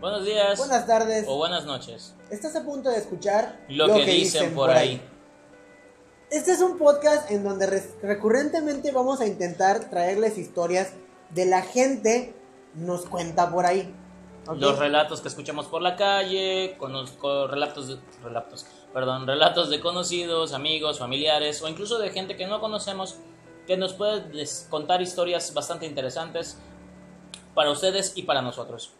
Buenos días. Buenas tardes. O buenas noches. Estás a punto de escuchar lo, que, dicen, por ahí. Este es un podcast en donde recurrentemente vamos a intentar traerles historias de la gente nos cuenta por ahí. Los relatos que escuchamos por la calle, conozco relatos de, relatos, perdón, relatos de conocidos, amigos, familiares o incluso de gente que no conocemos que nos puede contar historias bastante interesantes para ustedes y para nosotros.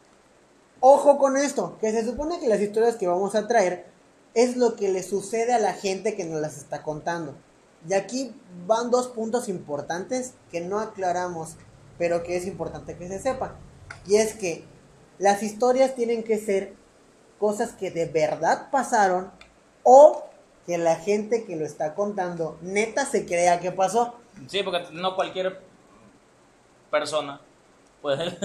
Ojo con esto, que se supone que las historias que vamos a traer es lo que le sucede a la gente que nos las está contando. Y aquí van dos puntos importantes que no aclaramos, pero que es importante que se sepa. Y es que las historias tienen que ser cosas que de verdad pasaron o que la gente que lo está contando neta se crea que pasó. Sí, porque no cualquier persona puede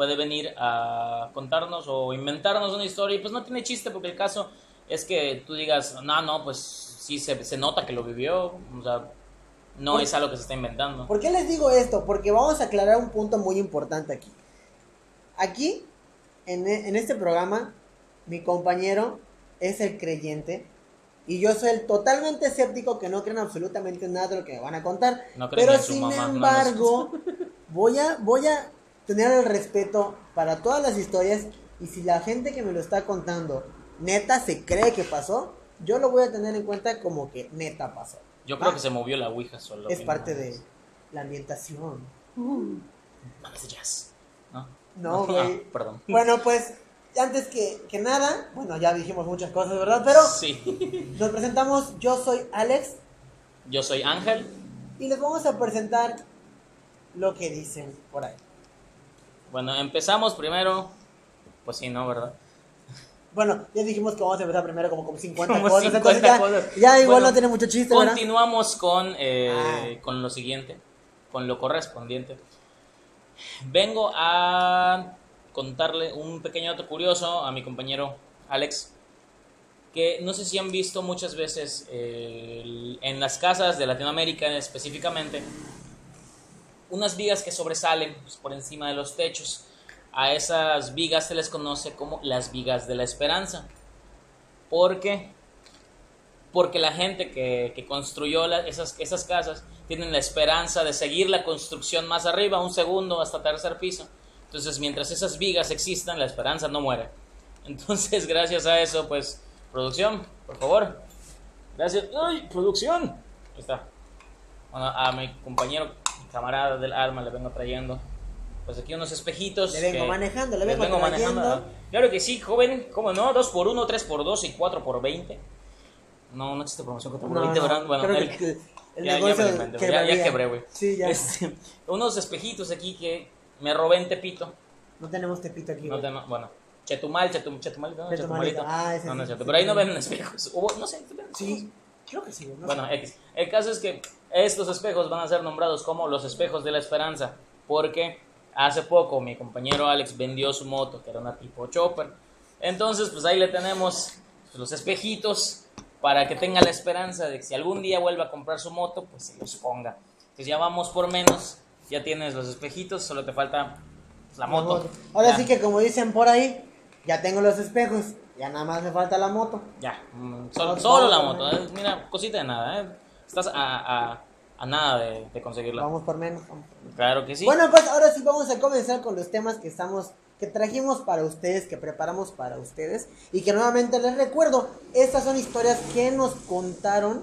puede venir a contarnos o inventarnos una historia y pues no tiene chiste porque el caso es que tú digas, no, no, pues sí se, se nota que lo vivió, o sea, no es algo que se está inventando. ¿Por qué les digo esto? Porque vamos a aclarar un punto muy importante aquí. Aquí, en, e, en este programa, mi compañero es el creyente y yo soy el totalmente escéptico que no creen absolutamente nada de lo que me van a contar. pero sin embargo, voy a voy a tener el respeto para todas las historias y si la gente que me lo está contando neta se cree que pasó, yo lo voy a tener en cuenta como que neta pasó. Yo creo que se movió la Ouija solo. Es parte de la ambientación. Uh. jazz. No, no, güey. perdón. Bueno, pues antes que, que, nada, bueno, ya dijimos muchas cosas, ¿verdad? Pero sí. nos presentamos, yo soy Alex. Yo soy Ángel. Y les vamos a presentar lo que dicen por ahí. Bueno, empezamos primero. Pues sí, ¿no? ¿Verdad? Bueno, ya dijimos que vamos a empezar primero como con 50 cosas. ya, igual no tiene mucho chiste, Continuamos con, eh, ah. con lo siguiente, con lo correspondiente. Vengo a contarle un pequeño dato curioso a mi compañero Alex, que no sé si han visto muchas veces eh, en las casas de Latinoamérica específicamente, unas vigas que sobresalen pues, por encima de los techos. A esas vigas se les conoce como las vigas de la esperanza. ¿Por qué? Porque la gente que, construyó esas, esas casas tienen la esperanza de seguir la construcción más arriba, un segundo hasta tercer piso. Entonces, mientras esas vigas existan, la esperanza no muere. Entonces, gracias a eso, pues, producción, por favor. Gracias. ¡Ay, producción! Ahí está. A mi compañero camarada del alma le vengo trayendo. Pues aquí unos espejitos. Le vengo manejando, le vengo, manejando. Claro que sí, joven, ¿cómo no? 2 por 1 3 por 2 y 4 por 20 No, no existe promoción 4 por 20 ¿verdad? Bueno, el, el ya, negocio ya, ya, quebré, güey. Sí, ya. Este, unos espejitos aquí que me robé en Tepito. No tenemos Tepito aquí. No tenemos, bueno. Chetumal, Chetum, Chetumalito, no, Chetumalito. Ah, ese no, no es cierto. Pero ahí no ven espejos. no sé. Sí, creo que sí. bueno, El caso es que estos espejos van a ser nombrados como los espejos de la esperanza, porque hace poco mi compañero Alex vendió su moto, que era una tipo chopper. Entonces, pues ahí le tenemos los espejitos para que tenga la esperanza de que si algún día vuelva a comprar su moto, pues se los ponga. Entonces ya vamos por menos, ya tienes los espejitos, solo te falta pues, la moto. Ahora sí que como dicen por ahí, ya tengo los espejos, ya nada más me falta la moto. Ya, mm, solo, la moto, ¿eh? mira, cosita de nada, ¿eh? Estás a, a, nada de, conseguirla. Vamos por menos. Claro que sí. Bueno, pues ahora sí vamos a comenzar con los temas que estamos que trajimos para ustedes, que preparamos para ustedes y que nuevamente les recuerdo, estas son historias que nos contaron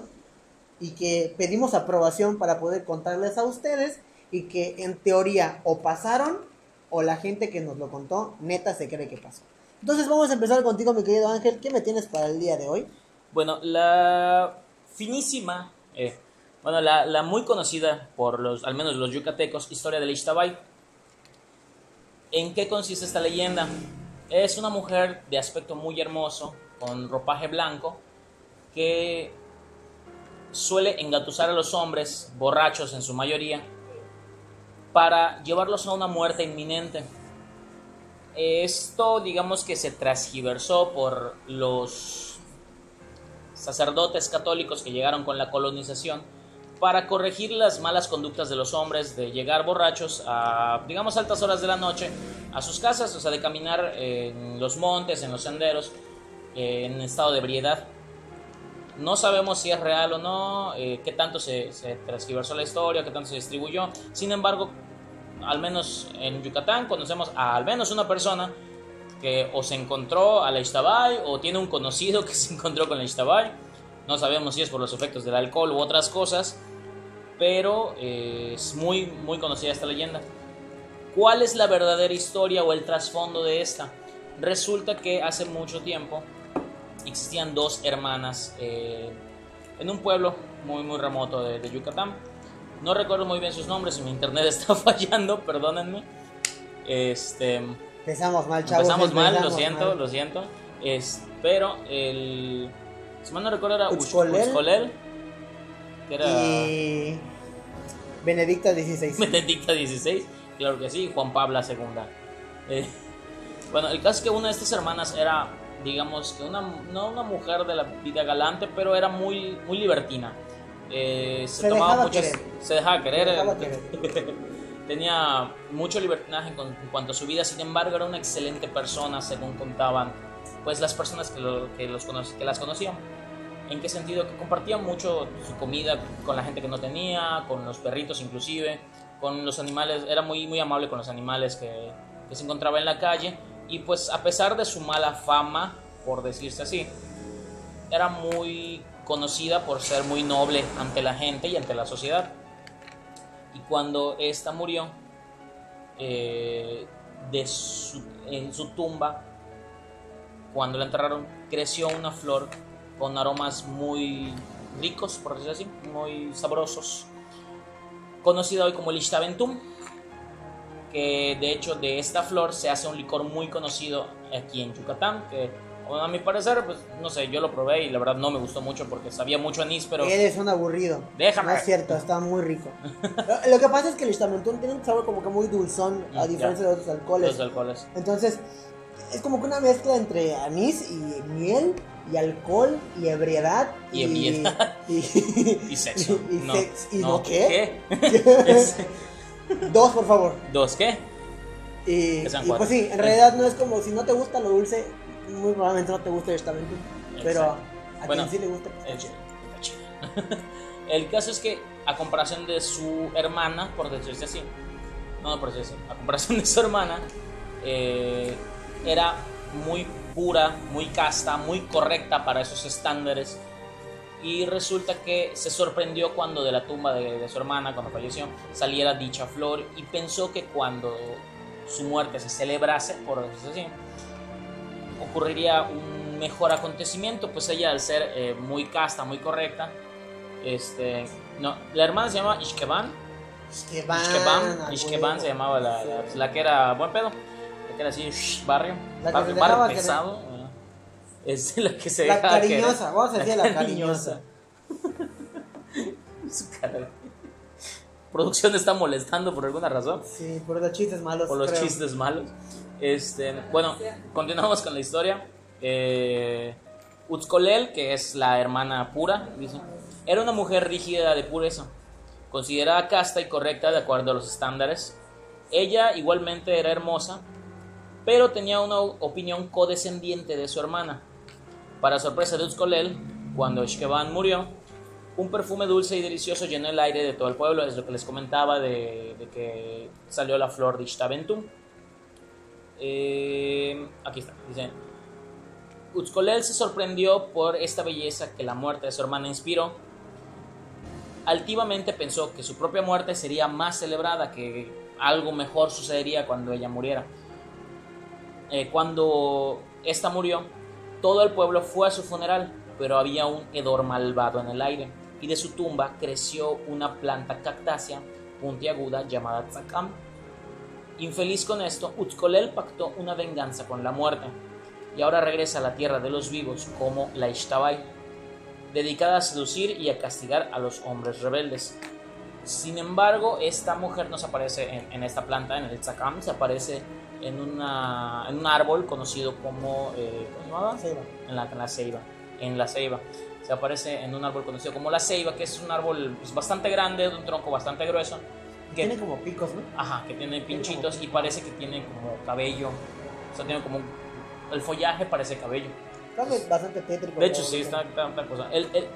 y que pedimos aprobación para poder contarles a ustedes y que en teoría o pasaron o la gente que nos lo contó neta se cree que pasó. Entonces vamos a empezar contigo, mi querido Ángel. ¿Qué me tienes para el día de hoy? Bueno, la finísima eh, bueno, la, muy conocida por los, al menos los yucatecos, historia de Ixtabay. ¿En qué consiste esta leyenda? Es una mujer de aspecto muy hermoso, con ropaje blanco, que suele engatusar a los hombres, borrachos en su mayoría, para llevarlos a una muerte inminente. Esto, digamos que se transgiversó por los sacerdotes católicos que llegaron con la colonización para corregir las malas conductas de los hombres de llegar borrachos a, digamos, altas horas de la noche a sus casas, o sea, de caminar en los montes, en los senderos, en estado de ebriedad. No sabemos si es real o no, eh, qué tanto se, se transgiversó la historia, qué tanto se distribuyó. Sin embargo, al menos en Yucatán conocemos a al menos una persona que o se encontró a la Ixtabay o tiene un conocido que se encontró con la Ixtabay. No sabemos si es por los efectos del alcohol u otras cosas, pero eh, es muy, muy conocida esta leyenda. ¿Cuál es la verdadera historia o el trasfondo de esta? Resulta que hace mucho tiempo existían dos hermanas eh, en un pueblo muy, muy remoto de, de Yucatán. No recuerdo muy bien sus nombres, mi internet está fallando, perdónenme. Este, Empezamos mal, chavos. empezamos mal, lo empezamos siento, mal. lo siento. Es, pero el. Si mal no recuerdo, era Uxcolel. Uxcolel, que era Y. Benedicta XVI. Benedicta XVI, claro que sí, Juan Pablo II. Eh, bueno, el caso es que una de estas hermanas era, digamos, que una, no una mujer de la vida galante, pero era muy, muy libertina. Eh, se, Se tomaba dejaba muchas- querer. Se dejaba querer. Se dejaba eh, Tenía mucho libertinaje en cuanto a su vida, sin embargo era una excelente persona, según contaban pues las personas que, lo- que los que las conocían. ¿En qué sentido? Que compartía mucho su comida con la gente que no tenía, con los perritos inclusive, con los animales, era muy, muy amable con los animales que, que se encontraba en la calle y pues a pesar de su mala fama, por decirse así, era muy conocida por ser muy noble ante la gente y ante la sociedad. Y cuando esta murió, eh, en su tumba, cuando la enterraron, creció una flor con aromas muy ricos, por decirlo así, muy sabrosos, conocida hoy como el Ixtaventum, que de hecho de esta flor se hace un licor muy conocido aquí en Yucatán, a mi parecer, pues no sé, yo lo probé y la verdad no me gustó mucho porque sabía mucho anís, pero... Eres un aburrido. Déjame. No es cierto, está muy rico. Lo- Lo que pasa es que el Ixtamentún tiene un sabor como que muy dulzón, a Mm, diferencia ya. de otros alcoholes. Los alcoholes. Entonces, es como que una mezcla entre anís y miel, y alcohol, y ebriedad. Y ebriedad. Y, Y sexo. y no, sex- ¿y no qué? ¿Qué? Dos, por favor. ¿Dos qué? Y, pues sí, en realidad no es como si no te gusta lo dulce, muy probablemente no te guste Ixtamentún. Pero Exacto. a Bueno, quien sí le gusta, pues, El. El caso es que, a comparación de su hermana, por decirse así, no, no por decirse así, a comparación de su hermana, eh, era muy pura, muy casta, muy correcta para esos estándares. Y resulta que se sorprendió cuando de la tumba de, de su hermana, cuando falleció, saliera dicha flor y pensó que cuando su muerte se celebrase, por decirse así, ocurriría un mejor acontecimiento, pues ella al ser eh, muy casta, muy correcta, este, no, la hermana se llama Ishkeban, Ishkeban, Ishkeban, se llamaba la, la, que era buen pedo, la que era así, shh, barrio, La barrio, pesado, eh, es la que se La cariñosa, vamos a decir la cariñosa. Su cara. Producción está molestando por alguna razón. Sí, por los chistes malos. por los creo. chistes malos. Este, bueno, continuamos con la historia. Eh, Utzcolel, que es la hermana pura, dice, era una mujer rígida de pureza, considerada casta y correcta de acuerdo a los estándares. Ella igualmente era hermosa, pero tenía una opinión codescendiente de su hermana. Para sorpresa de Utzcolel, cuando Ishkeban murió, un perfume dulce y delicioso llenó el aire de todo el pueblo, es lo que les comentaba de, que salió la flor de Ishtaventum. Eh, aquí está, dice. Utzcolel se sorprendió por esta belleza que la muerte de su hermana inspiró. Altivamente pensó que su propia muerte sería más celebrada, que algo mejor sucedería cuando ella muriera. Eh, cuando esta murió, todo el pueblo fue a su funeral, pero había un hedor malvado en el aire, y de su tumba creció una planta cactácea puntiaguda llamada tzakam. Infeliz con esto, Utzcolel pactó una venganza con la muerte, y ahora regresa a la tierra de los vivos como la Ishtabai, dedicada a seducir y a castigar a los hombres rebeldes. Sin embargo, esta mujer no se aparece en, en esta planta, en el tzakam, se aparece en, una, en un árbol conocido como... eh, ¿Cómo se en la, en la ceiba. en la ceiba. Se aparece en un árbol conocido como la ceiba, que es un árbol pues, bastante grande, de un tronco bastante grueso. Que, Tiene como picos, ¿no? Ajá, que tiene pinchitos y parece que tiene como cabello. O sea, tiene como el follaje parece cabello. Creo que es bastante tétrico. De hecho, sí, está, está- está cosa. El- el-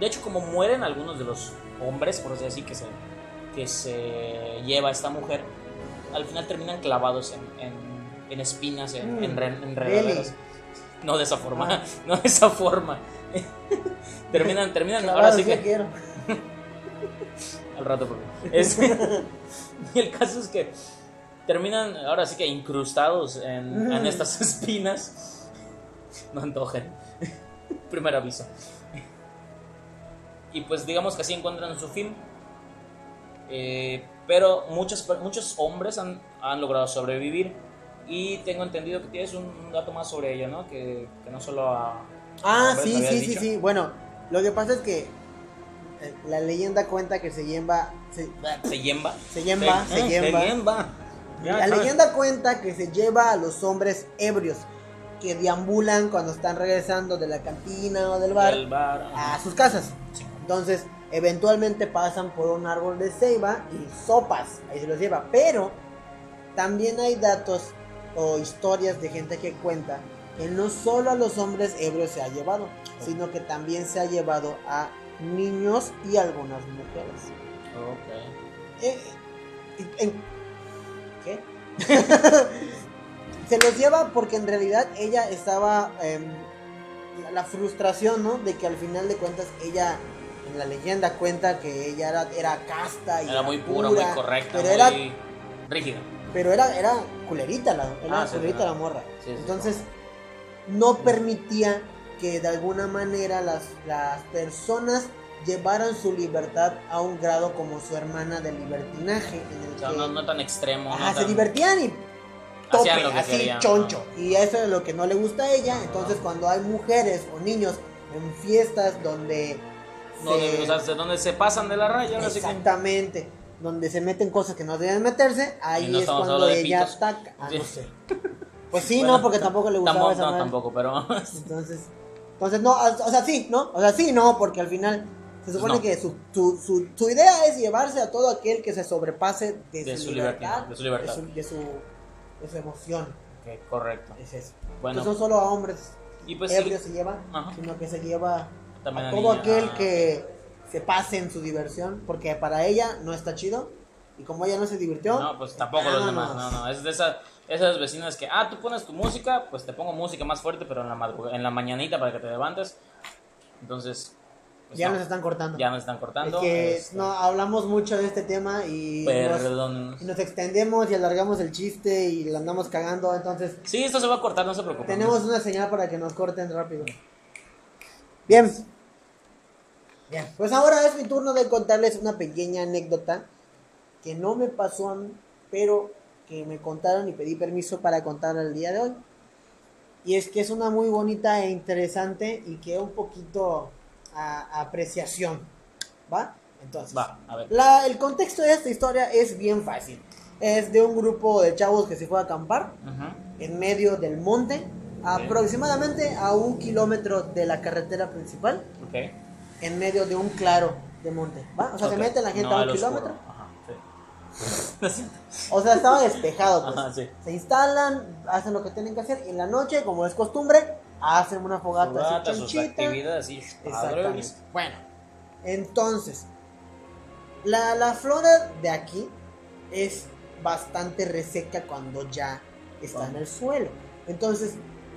de hecho, como mueren algunos de los hombres, por así decir, que se, que se lleva esta mujer, al final terminan clavados en, en, en espinas, en, Mm, en, en? No de esa forma, Ah. no de esa forma. terminan, terminan, Claro, ahora sí que... quiero. Al rato, porque. Es, el caso es que terminan ahora sí que incrustados en, en estas espinas. No antojen. Primer aviso. Y pues digamos que así encuentran su fin. Eh, pero muchos, muchos hombres han, han logrado sobrevivir. Y tengo entendido que tienes un dato más sobre ella, ¿no? Que, que no solo a. Ah, sí, sí, sí, sí. Bueno, lo que pasa es que eh, la leyenda cuenta que se lleva. Se, Se yemba. se se eh, lleva. yemba. Ya, La sabes. leyenda cuenta que se lleva a los hombres ebrios que deambulan cuando están regresando de la cantina o del bar Del bar. a sus casas. Sí. Entonces, eventualmente pasan por un árbol de ceiba y sopas, ahí se los lleva. Pero también hay datos o historias de gente que cuenta que no solo a los hombres ebrios se ha llevado, sino que también se ha llevado a niños y algunas mujeres. Ok. Eh, eh, ¿Qué? se los lleva porque en realidad ella estaba em, la, la frustración, ¿no? De que al final de cuentas ella en la leyenda cuenta que ella era, era casta y Era muy pura, muy correcta, pero muy era rígida. pero era era culerita la era Ah, culerita la morra. Sí, sí, Entonces no permitía que de alguna manera las, las personas llevaran su libertad a un grado como su hermana de libertinaje en el O sea, que no, no tan extremo. Ajá, no se tan- divertían y tope, lo que así querían, choncho. Y eso es lo que no le gusta a ella. Entonces, cuando hay mujeres o niños en fiestas donde. No, se- o sea, de donde se pasan de la raya, sí que- exactamente. Donde se meten cosas que no deben meterse, ahí no es cuando de ella pitos. ataca. Ah, Sí. no sé. Pues sí, Bueno, no, porque tampoco le gustaba Tampoco, esa no, tampoco, pero. Entonces, entonces no, o sea, sí, ¿no? O sea, sí, no, porque al final se supone No. que su, su, su, su idea es llevarse a todo aquel que se sobrepase de, De su, libertad, libertad, de su libertad. de su, de su, de emoción. Ok, correcto. Es eso. Bueno, Entonces no solo a hombres y pues ebrios sí, se lleva, Ajá. sino que se lleva También a todo niña- aquel ah. que se pase en su diversión, porque para ella no está chido. Y como ella no se divirtió, No, pues tampoco los demás. No, no. Es de esas, esas vecinas que, ah, tú pones tu música, pues te pongo música más fuerte, pero en la, en la mañanita para que te levantes. Entonces, pues ya no, nos están cortando. ya nos están es cortando. que este, no hablamos mucho de este tema y nos, Perdón. y nos extendemos y alargamos el chiste y lo andamos cagando. Entonces, Sí, esto se va a cortar, no se preocupen. tenemos una señal para que nos corten rápido. Bien. Bien. Pues ahora es mi turno de contarles una pequeña anécdota que no me pasó a mí, pero que me contaron y pedí permiso para contar el día de hoy. Y es que es una muy bonita e interesante y que un poquito a, apreciación. ¿Va? Entonces, Va, a ver. la- el contexto de esta historia es bien fácil. Es de un grupo de chavos que se fue a acampar Ujú. en medio del monte, aproximadamente a un kilómetro de la carretera principal, Ok. en medio de un claro de monte. ¿va? O sea, se Ok. mete la gente No a un al oscuro. kilómetro. Ajá, sí. Lo siento. O sea, estaba despejado. Pues. Ajá, sí. Se instalan, hacen lo que tienen que hacer y en la noche, como es costumbre, hacen una fogata, Fogata, así sus actividades. Exactamente. Bueno, entonces, la, la flora de aquí es bastante reseca cuando ya está en el suelo. Entonces,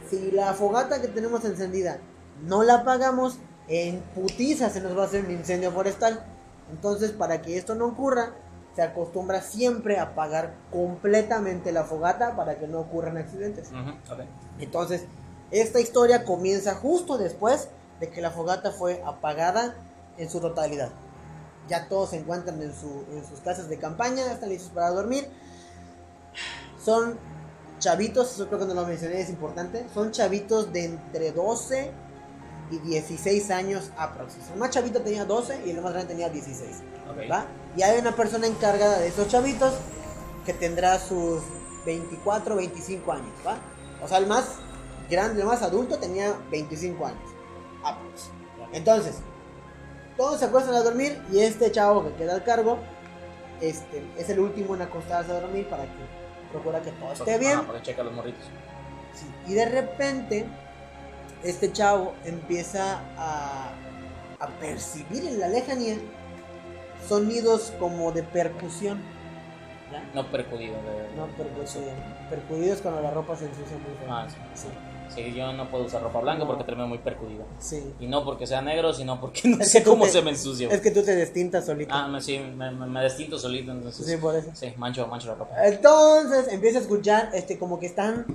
si la fogata que tenemos encendida no la apagamos, en putiza se nos va a hacer un incendio forestal. Entonces, para que esto no ocurra, se acostumbra siempre a apagar completamente la fogata para que no ocurran accidentes. Ujú, ok. Entonces, esta historia comienza justo después de que la fogata fue apagada en su totalidad. Ya todos se encuentran en, su- en sus casas de campaña, están listos para dormir. Son chavitos, eso creo que no lo mencioné, es importante. Son chavitos de entre 12 y 16 años aproximadamente. El más chavito tenía 12 y el más grande tenía 16. Ok. ¿va? Y hay una persona encargada de esos chavitos que tendrá sus 24, 25 años, ¿va? O sea, el más grande, el más adulto tenía 25 años. Aprox. Entonces, todos se acuestan a dormir y este chavo que queda al cargo este, es el último en acostarse a dormir para que procura que todo esté bien. Ah, para que checa los morritos. Sí, Y de repente, este chavo empieza a, a percibir en la lejanía sonidos como de percusión. ¿ya? No percudido. De... No, percusión. Percudidos cuando la ropa se ensucia muy feo. Ah, sí. Sí, Sí, yo no puedo usar ropa blanca No. porque termino muy percudido. sí. Y no porque sea negro, sino porque no Es sé cómo te- se me ensucia. Es que tú te distintas solito. Ah, me, sí, me, me, destinto solito, entonces. sí, por eso. Sí, mancho, mancho la ropa. Entonces empieza a escuchar este como que están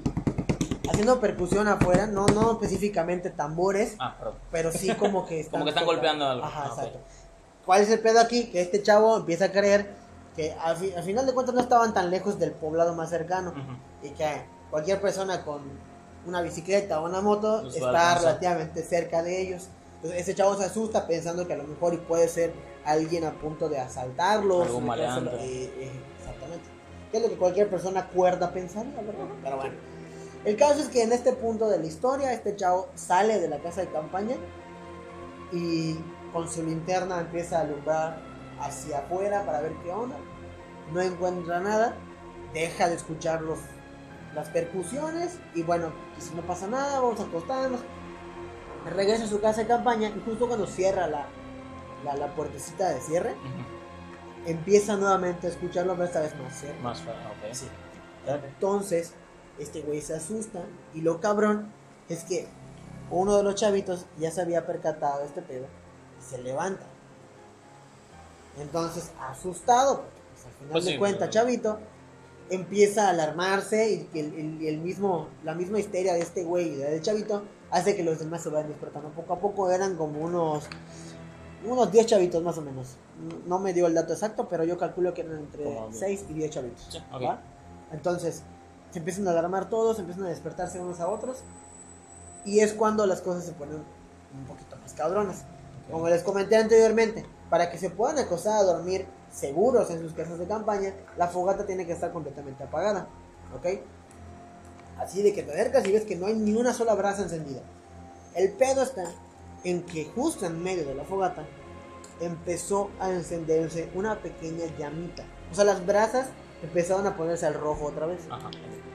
haciendo percusión afuera, no no específicamente tambores, Ah, perdón. pero sí como que están Como que están golpeando algo. Ajá, Ah, exacto. ¿Cuál es el pedo aquí? Que este chavo empieza a creer que al, fi- al final de cuentas no estaban tan lejos del poblado más cercano y que cualquier persona con una bicicleta o una moto está relativamente cerca de ellos. Entonces ese chavo se asusta pensando que a lo mejor puede ser alguien a punto de asaltarlos. De maleante. eh, eh, exactamente. Que es lo que cualquier persona cuerda pensaría, ¿verdad? Pero bueno. El caso es que en este punto de la historia, este chavo sale de la casa de campaña y con su linterna empieza a alumbrar hacia afuera para ver qué onda. No encuentra nada, deja de escuchar los, las percusiones y bueno, si no pasa nada, vamos a acostarnos. Regresa a su casa de campaña y justo cuando cierra la, la, la puertecita de cierre, empieza nuevamente a escucharlo, pero esta vez más cerca. Más feo, ok. Sí. Entonces, este güey se asusta y lo cabrón es que uno de los chavitos ya se había percatado de este pedo se levanta. Entonces, asustado, pues, al final Pues de sí, cuentas, chavito, empieza a alarmarse y que el, el- el mismo, la misma histeria de este güey y del chavito hace que los demás se vayan despertando. Poco a poco eran como unos unos 10 chavitos más o menos. No me dio el dato exacto, pero yo calculo que eran entre Como 6 y 10 chavitos. Entonces, se empiezan a alarmar todos, empiezan a despertarse unos a otros. Y es cuando las cosas se ponen un poquito más cabronas. Como les comenté anteriormente, para que se puedan acostar a dormir seguros en sus casas de campaña, la fogata tiene que estar completamente apagada. ¿Ok? Así de que te acercas y ves que no hay ni una sola brasa encendida. El pedo está en que justo en medio de la fogata empezó a encenderse una pequeña llamita. O sea, las brasas empezaron a ponerse al rojo otra vez. Ajá.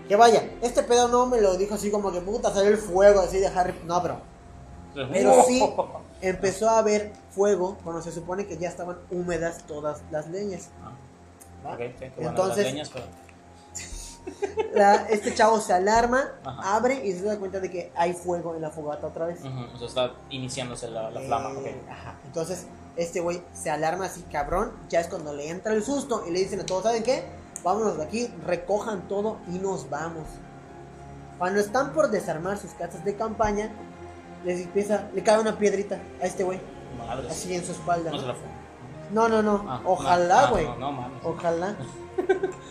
Que vaya, este pedo no me lo dijo así como que puta salió el fuego así de Harry. No, pero Pero sí empezó a haber fuego cuando se supone que ya estaban húmedas todas las leñas. Ah, Entonces, las leñas, pero- la- este chavo se alarma, Ajá. abre y se da cuenta de que hay fuego en la fogata otra vez. Ujú, o sea, está iniciándose la, la flama, Eh, ajá. Entonces, este güey se alarma así, cabrón. Ya es cuando le entra el susto y le dicen a todos: ¿Saben qué? Vámonos de aquí, recojan todo y nos vamos. Cuando están por desarmar sus casas de campaña, les empieza, le cae una piedrita a este güey, Madre. así en su espalda. No ¿no? se la fue. No, no, no. Ah, Ojalá, no, güey. No, no, mames. Ojalá.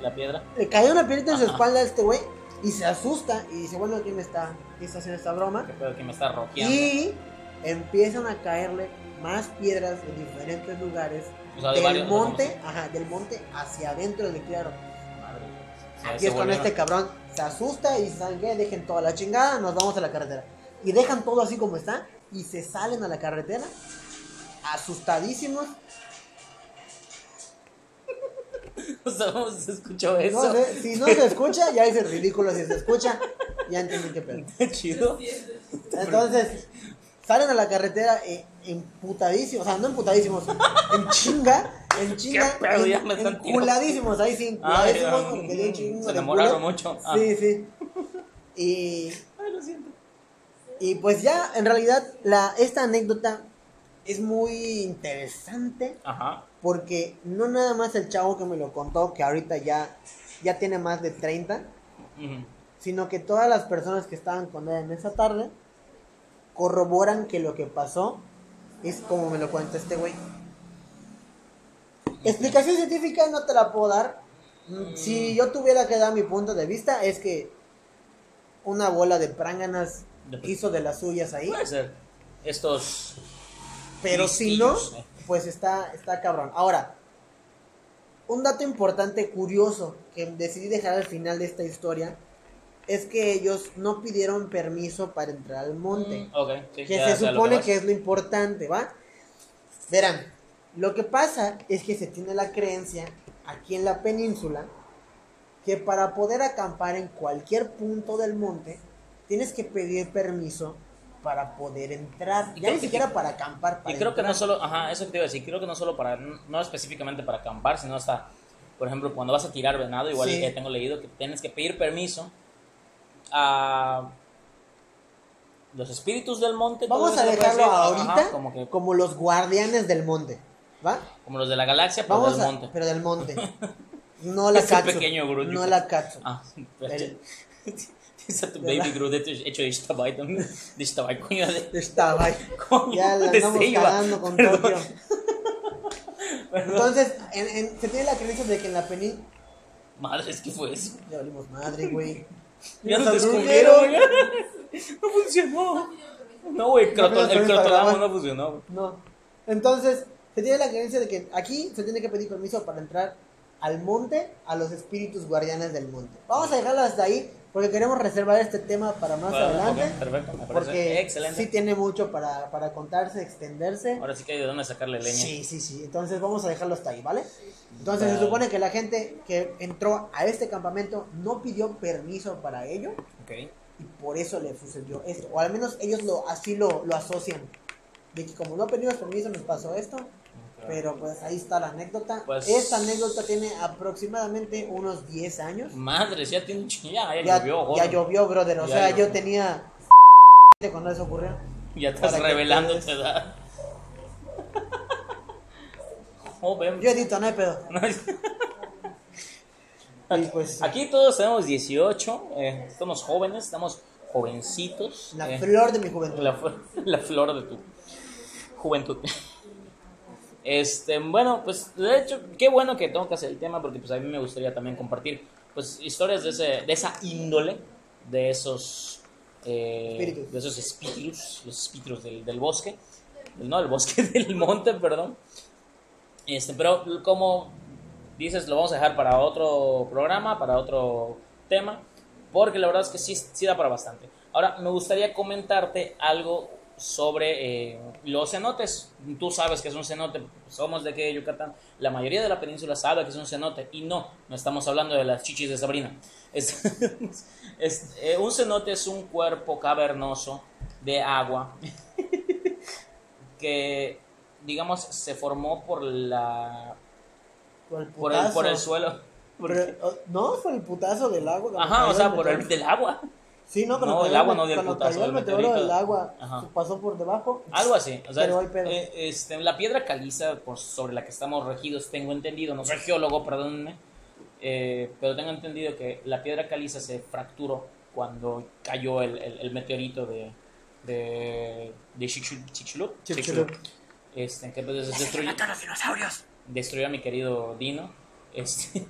La piedra. Le cae una piedrita en su espalda a este güey y se asusta y dice, bueno, ¿quién me está, quién está haciendo esta broma? Que pedo que me está roqueando. Y empiezan a caerle más piedras de diferentes lugares O sea, de del varios, monte, ajá, del monte hacia adentro del claro. Madre. O sea, Aquí es volvieron- este cabrón se asusta y ¿saben qué? Dejen toda la chingada, nos vamos a la carretera. Y dejan todo así como está y se salen a la carretera asustadísimos. O sea, ¿cómo se escuchó eso? No sé, si no se escucha, ya es ridículo. Si se escucha, ya entienden qué pedo. Qué chido. Entonces, salen a la carretera eh, emputadísimos, o sea, no emputadísimos, en chinga, en chinga, ¿Qué pedo? Ya me están enculadísimos, ahí sí, Ah, enculadísimos, porque dio un chingo Se de enamoraron mucho. Ah. Sí, sí. Y, Ay, lo siento. y pues ya, en realidad, la, esta anécdota es muy interesante Ajá. porque no nada más el chavo que me lo contó, que ahorita ya, ya tiene más de 30, Ujú. sino que todas las personas que estaban con él en esa tarde corroboran que lo que pasó es como me lo cuenta este güey. Explicación científica no te la puedo dar. Mm, Si yo tuviera que dar mi punto de vista, es que una bola de pránganas hizo de las suyas ahí. Puede ser. Estos. Pero si no, eh. pues está, está cabrón. Ahora, un dato importante, curioso, que decidí dejar al final de esta historia, es que ellos no pidieron permiso para entrar al monte. Mm, ok, sí, que se supone que es lo importante, ¿va? Verán, lo que pasa es que se tiene la creencia aquí en la península que para poder acampar en cualquier punto del monte tienes que pedir permiso para poder entrar. Y Ya ni que- siquiera para acampar. Y para creo que no solo, ajá, eso que te iba a decir, creo que no solo para, no específicamente para acampar, sino hasta, por ejemplo, cuando vas a tirar venado, igual Sí. que tengo leído que tienes que pedir permiso a los espíritus del monte. Vamos a puede dejarlo ahorita ajá, como, que, como los guardianes del monte, ¿va? como los de la galaxia, pero Vamos del a, monte. pero del monte. No la Katsu. pequeño. No la Katsu. Ah, El- Tienes a tu baby Groot hecho, hecho de Shtabai también. De coño. De, coño, Ya la andamos cagando con Perdón, Tokio. perdón. Entonces, en- en- se tiene la creencia de que en la península. Madre, es que fue eso. Ya valimos madre, güey. Ya nos descubrieron, güey. No funcionó. No, güey, No, el bien crotolamo no funcionó. No. Entonces, se tiene la creencia de que aquí se tiene que pedir permiso para entrar al monte, a los espíritus guardianes del monte. Vamos a dejarlo hasta ahí porque queremos reservar este tema para más Bueno, adelante. ok, perfecto, me Porque excelente. sí tiene mucho para, para contarse, extenderse. Ahora sí que hay de dónde sacarle leña. Sí, sí, sí. Entonces vamos a dejarlo hasta ahí, ¿vale? Entonces se supone que la gente que entró a este campamento no pidió permiso para ello Ok. y por eso le sucedió esto. O al menos ellos lo así lo, lo asocian. De que como no pedimos permiso nos pasó esto. Pero pues ahí está la anécdota. Pues- Esta anécdota tiene aproximadamente unos 10 años. Madres, ya tiene un chingo. Ya, ya, Ya, llovió, ya joder. llovió, brother. O Ya sea, llovió. yo tenía cuando eso ocurrió. Ya estás revelando tu edad. Joven. Yo edito, no hay pedo. Y pues Aquí todos tenemos 18, eh, estamos jóvenes, estamos jovencitos. la eh, flor de mi juventud. la, la flor de tu juventud. Este, bueno, pues de hecho, qué bueno que hacer el tema porque pues a mí me gustaría también compartir pues historias de, ese, de esa índole, de esos eh, Espíritus. de esos espíritus, los espíritus del, del bosque, no del bosque, del monte, perdón. Este, pero como dices, lo vamos a dejar para otro programa, para otro tema, porque la verdad es que sí, sí da para bastante. Ahora, me gustaría comentarte algo sobre eh, los cenotes. Tú sabes que es un cenote, somos de aquí de Yucatán. La mayoría de la península sabe que es un cenote y no, no estamos hablando de las chichis de Sabrina. Es, es- eh, un cenote es un cuerpo cavernoso de agua que, digamos, se formó por la Por el por el, por el putazo. suelo. Oh, no, fue el putazo del agua. Ajá, o sea, por el del agua. Sí, no, cayó el agua no dio el putazo, cayó el del agua Ajá. pasó por debajo. Algo así. O sea, Pero hay pedo. eh, este, la piedra caliza por sobre la que estamos regidos, tengo entendido, no soy geólogo, perdónenme, eh, pero tengo entendido que la piedra caliza se fracturó cuando cayó el, el- el meteorito de, de, de Chicxul- Chicxulub. Este, que pues, destruyó, destruyó a mi querido Dino. Este,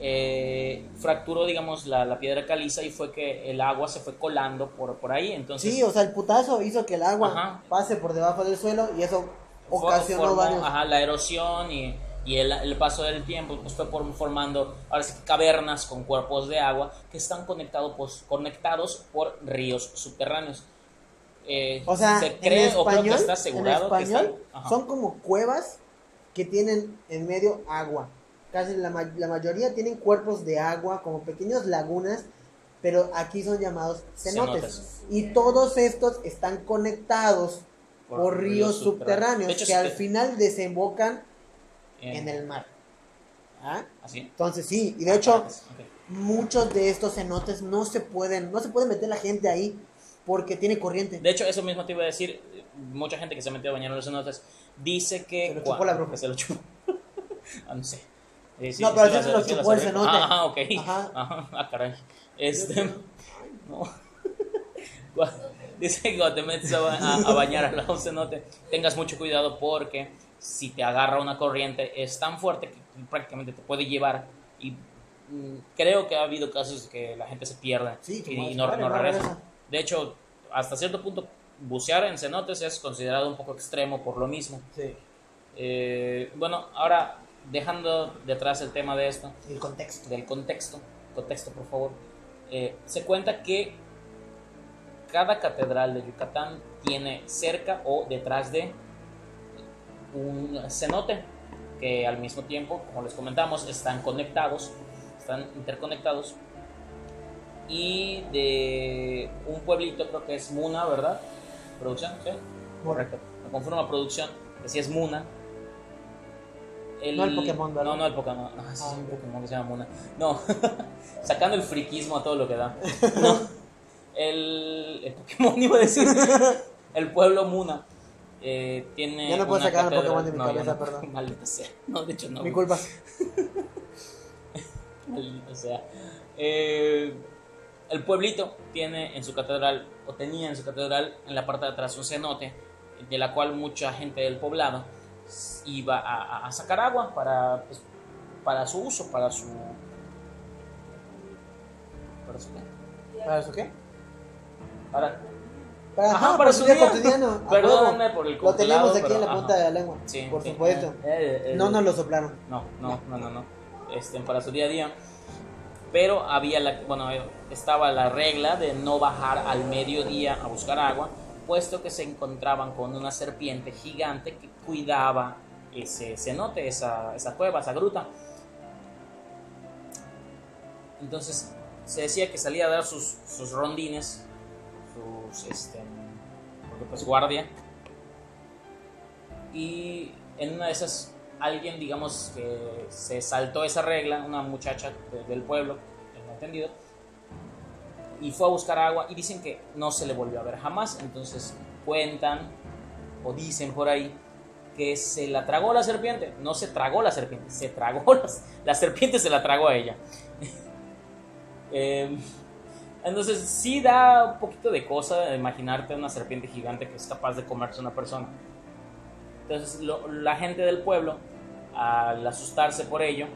eh, fracturó, digamos, la, la piedra caliza y fue que el agua se fue colando por, por ahí. Entonces, Sí, o sea, el putazo hizo que el agua Ajá. pase por debajo del suelo y eso ocasionó formó, varios. ajá, la erosión y, y el, el paso del tiempo pues, fue formando ahora sí, cavernas con cuerpos de agua que están conectados, pues, conectados por ríos subterráneos. Eh, O sea, se cree en o creo que está en asegurado que están- son como cuevas que tienen en medio agua. Casi la, la mayoría tienen cuerpos de agua, como pequeñas lagunas, pero aquí son llamados cenotes. Cenotes. Y todos estos están conectados por, Por ríos ríos subterráneos hecho, que al final desembocan en el mar. ¿Ah? ¿Así? Entonces sí, y de hecho Ok. muchos de estos cenotes no se pueden, no se puede meter la gente ahí porque tiene corriente. De hecho, eso mismo te iba a decir. Mucha gente que se ha metido a bañar en los cenotes dice que. Se lo chupó la bruja. se lo chupó. ah, no sé. Eh, No, pero sí se lo sí chupó el cenote. Ah, ok. Ajá. Ajá. Ah, caray. Este. No. Dice que cuando te metes a, a- a bañar al lado un cenote, tengas mucho cuidado porque si te agarra una corriente es tan fuerte que prácticamente te puede llevar. Y mm, creo que ha habido casos que la gente se pierde Sí, y, y no, vale, no regresa. De hecho, hasta cierto punto, bucear en cenotes es considerado un poco extremo por lo mismo. Sí, Eh, bueno, ahora dejando detrás el tema de esto, el contexto. del contexto, contexto por favor, eh, se cuenta que cada catedral de Yucatán tiene cerca o detrás de un cenote que al mismo tiempo, como les comentamos, están conectados, están interconectados. Y de un pueblito, creo que es Muna, ¿verdad? Producción, ¿sí? Correcto. Me confirma producción, que sí es Muna. No el Pokémon, ¿verdad? No, no el Pokémon. Sí, Ah, es un ok. Pokémon que se llama Muna. No, sacando el friquismo a todo lo que da. No, el, el Pokémon iba a decir. El pueblo Muna eh, tiene. Ya no puedo sacar el Pokémon de mi No, cabeza, no. perdón. Maldita sea. No, de hecho no. Mi culpa. Maldito sea. Eh, el pueblito tiene en su catedral, o tenía en su catedral, en la parte de atrás un cenote, de la cual mucha gente del poblado iba a, a- sacar agua para, pues, para su uso, para su... ¿Para su qué? ¿Para eso qué? Para, Para, Ajá, para su su día cotidiano. huevo. por el Lo tenemos aquí en pero, la punta ajá. de la lengua. sí, por sí, supuesto. eh, eh, No nos lo soplaron. No, no, no, no, no. Este, para su día a día. Pero había la, bueno, estaba la regla de no bajar al mediodía a buscar agua, puesto que se encontraban con una serpiente gigante que cuidaba ese cenote, esa, esa cueva, esa gruta. Entonces se decía que salía a dar sus, sus rondines, sus, este, pues guardia, y en una de esas alguien digamos que se saltó esa regla una muchacha de- del pueblo tengo entendido y fue a buscar agua y dicen que no se le volvió a ver jamás. Entonces cuentan o dicen por ahí que se la tragó la serpiente. No se tragó la serpiente se tragó la, serpiente se la tragó a ella. Em, entonces sí da un poquito de cosa imaginarte una serpiente gigante que es capaz de comerse a una persona. Entonces la gente del pueblo, al asustarse por ello,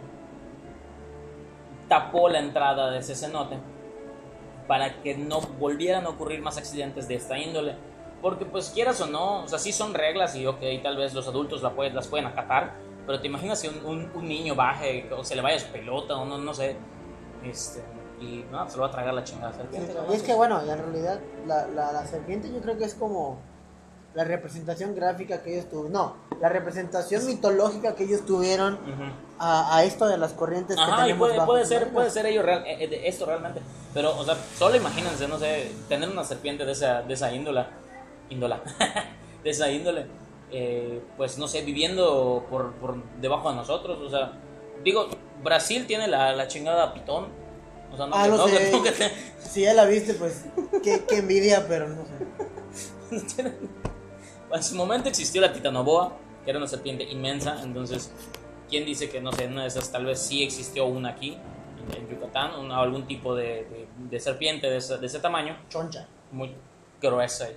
tapó la entrada de ese cenote para que no volvieran a ocurrir más accidentes de esta índole. Porque pues quieras o no, o sea, sí son reglas y ok, tal vez los adultos la pueden, las pueden acatar, pero te imaginas si un, un- un niño baje o se le vaya su pelota o no, no sé, este, y no, se lo va a tragar la chingada Sí, serpiente. y es que bueno, en realidad la, la, la serpiente yo creo que es como la representación gráfica que ellos tuvieron. No, la representación mitológica que ellos tuvieron Ujú. a, a esto de las corrientes que Ajá, y tenemos puede, bajo puede sus ser, puede ser ello real, eh, eh, esto realmente. Pero, o sea, solo imagínense, no sé, tener una serpiente de esa, de esa índola, índola, de esa índole, eh, pues no sé, viviendo por, por debajo de nosotros, o sea, digo, Brasil tiene la, la chingada pitón, o sea, no, Ah, que, no, sé. que- no que te- Si ya la viste, pues qué, qué envidia, pero no sé. En su momento existió la titanoboa, que era una serpiente inmensa, entonces, ¿quién dice que, no sé, en una de esas tal vez sí existió una aquí, en, en Yucatán, una- algún tipo de, de- de serpiente de ese, de ese tamaño, Choncha, muy gruesa y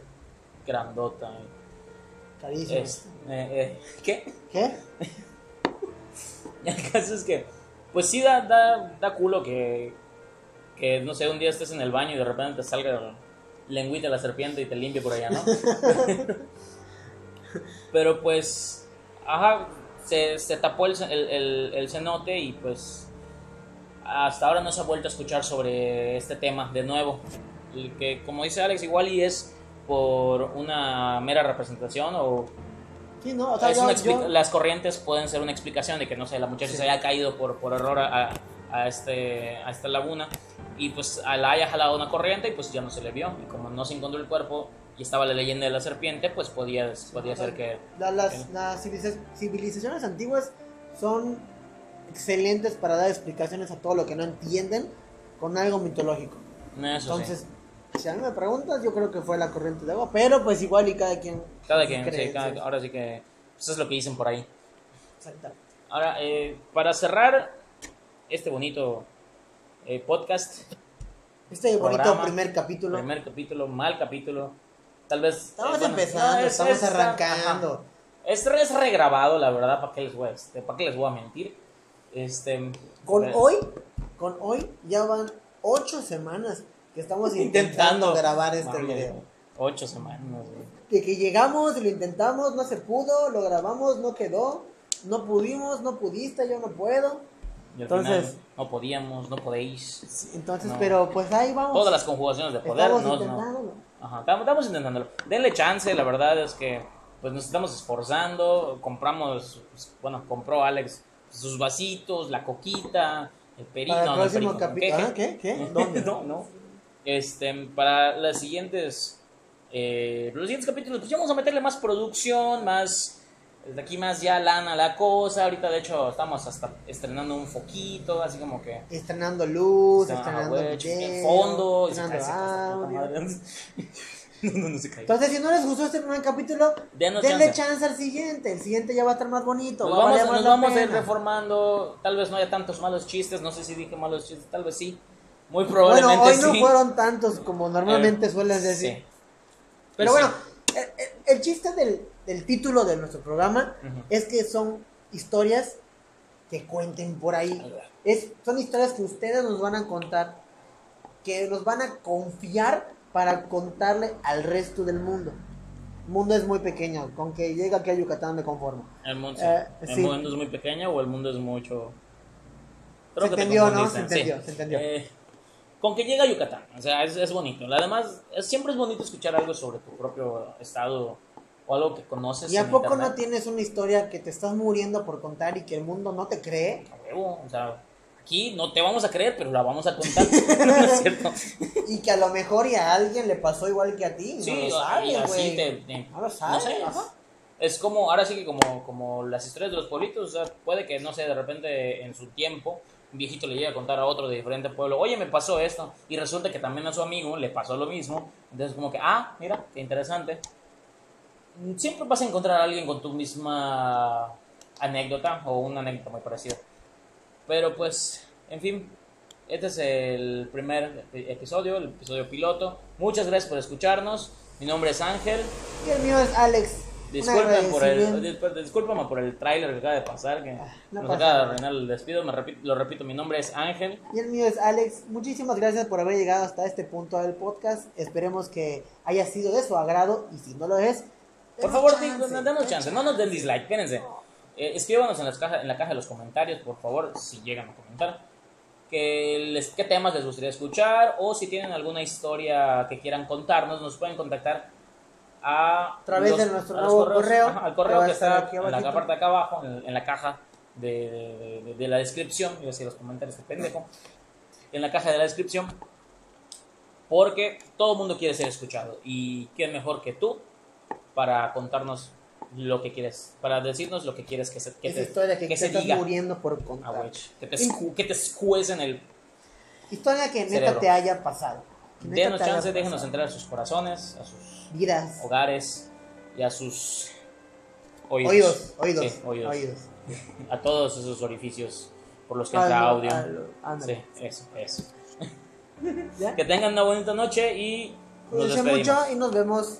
grandota. y- carísimo. es- eh, eh, ¿Qué? ¿Qué? El caso es que, pues sí da, da, da culo que, que, no sé, un día estés en el baño y de repente te salga lengüita la serpiente y te limpie por allá, ¿no? Pero pues, ajá, se, se tapó el, el, el- el cenote y pues hasta ahora no se ha vuelto a escuchar sobre este tema de nuevo. Y que como dice Alex, igual y es por una mera representación o Sí, no, o sea, yo- yo- las corrientes pueden ser una explicación de que no sé la muchacha Sí. se haya caído por, por error a, a este a esta laguna y pues la haya jalado una corriente y pues ya no se le vio y como no se encontró el cuerpo y estaba la leyenda de la serpiente pues podía podía ser que La- las, las civiliza- civilizaciones antiguas son excelentes para dar explicaciones a todo lo que no entienden con algo mitológico. eso sí. Entonces, si a mí me preguntas, yo creo que fue la corriente de agua, pero pues igual y cada quien. cada quien sí, cada- ahora sí que pues es lo que dicen por ahí Exactamente. ahora eh, para cerrar este bonito eh, podcast Este bonito primer capítulo. primer capítulo mal capítulo tal vez Estamos eh, bueno, empezando, no, es- estamos es- arrancando. Es, es regrabado, la verdad, ¿para qué les voy a, este, ¿para qué les voy a mentir? Este, Con eh, hoy, con hoy ya van ocho semanas que estamos intentando, grabar este video. Ocho semanas, güey. De que llegamos, lo intentamos, no se pudo, lo grabamos, no quedó, no pudimos, no pudiste, yo no puedo. Y al Entonces, final, no podíamos, no podéis. Entonces, No. pero pues ahí vamos. Todas las conjugaciones de poder, Estamos no, no. Ajá, estamos, estamos intentándolo. Denle chance, la verdad es que pues nos estamos esforzando. Compramos, pues, bueno, compró Alex sus vasitos, la coquita, el perico. Para el no, no, el capítulo. ¿qué? ¿Ah, ¿Qué? ¿Qué? ¿Qué? ¿Dónde? no, no. Este, para las siguientes, eh, los siguientes capítulos, pues ya vamos a meterle más producción, más, de aquí más ya lana la cosa. Ahorita, de hecho, estamos hasta estrenando un foquito, así como que. Estrenando luz, estrenando video, fondo. No, no, no se cae. Entonces, si no les gustó este primer capítulo, Denos denle chance. chance. al siguiente. El siguiente ya va a estar más bonito. Nos va a vamos, nos la vamos a ir reformando. Tal vez no haya tantos malos chistes. No sé si dije malos chistes. Tal vez sí. Muy Bueno, probablemente hoy sí. no fueron tantos como normalmente Eh, suelen decir. sí. Pero bueno, el, el- el chiste del, del título de nuestro programa es que son historias que cuenten por ahí. Es, son historias que ustedes nos van a contar, que nos van a confiar para contarle al resto del mundo. El mundo es muy pequeño, con que llega aquí a Yucatán me conformo. El mundo, Eh, ¿El sí. mundo es muy pequeño o el mundo es mucho. Se que entendió, ¿no? Se entendió, sí. se entendió. Eh, con que llega a Yucatán, o sea, es, es bonito. Además, es- siempre es bonito escuchar algo sobre tu propio estado o algo que conoces. ¿Y a en poco no internet. tienes una historia que te estás muriendo por contar y que el mundo no te cree? A huevo, o sea, aquí no te vamos a creer, pero la vamos a contar. no es cierto. Y que a lo mejor y a alguien le pasó igual que a ti. Sí, no lo sabes, güey. te- No lo sabes, sé, ajá. Es como, ahora sí que como, como las historias de los pueblitos, o sea, puede que, no sé, de repente en su tiempo, un viejito le llegue a contar a otro de diferente pueblo, oye, me pasó esto, y resulta que también a su amigo le pasó lo mismo, entonces como que, ah, mira, qué interesante. Siempre vas a encontrar a alguien con tu misma anécdota o una anécdota muy parecida. Pero pues, en fin, este es el primer epi- episodio, el episodio piloto. Muchas gracias por escucharnos. Mi nombre es Ángel. Y el mío es Alex. Disculpen por el, discul- discúlpame por el tráiler que acaba de pasar, que Ah, no nos acaba de arruinar el despido. Me repito, lo repito, mi nombre es Ángel. Y el mío es Alex. Muchísimas gracias por haber llegado hasta este punto del podcast. Esperemos que haya sido de su agrado. Y si no lo es, Por denos favor, chance, denos denos chance, no nos den dislike, espérense. Eh, escríbanos en, las cajas, en la caja de los comentarios, por favor, si llegan a comentar. Que les, qué temas les gustaría escuchar o si tienen alguna historia que quieran contarnos, nos pueden contactar a, través de nuestro nuevo correo, ajá, al que correo que está aquí en la parte de acá abajo, en, en la caja de, de- de- de la descripción, iba a decir los comentarios, este pendejo, en la caja de la descripción, porque todo el mundo quiere ser escuchado y quién mejor que tú para contarnos lo que quieres, para decirnos lo que quieres que se, que Esa te- historia que, que se estás diga. muriendo por Ah, contar. güey, que te, escu- que te escues en el... Historia que neta Cerebro. te haya pasado. Que neta Denos te haya chance, déjenos entrar a sus corazones, a sus Vidas. hogares y a sus oídos. Oídos, oídos, Sí, oídos. oídos. A todos esos orificios por los que Ah, entra audio. ah, ándale. Sí, eso, eso. Que tengan una bonita noche y nos despedimos. mucho y nos vemos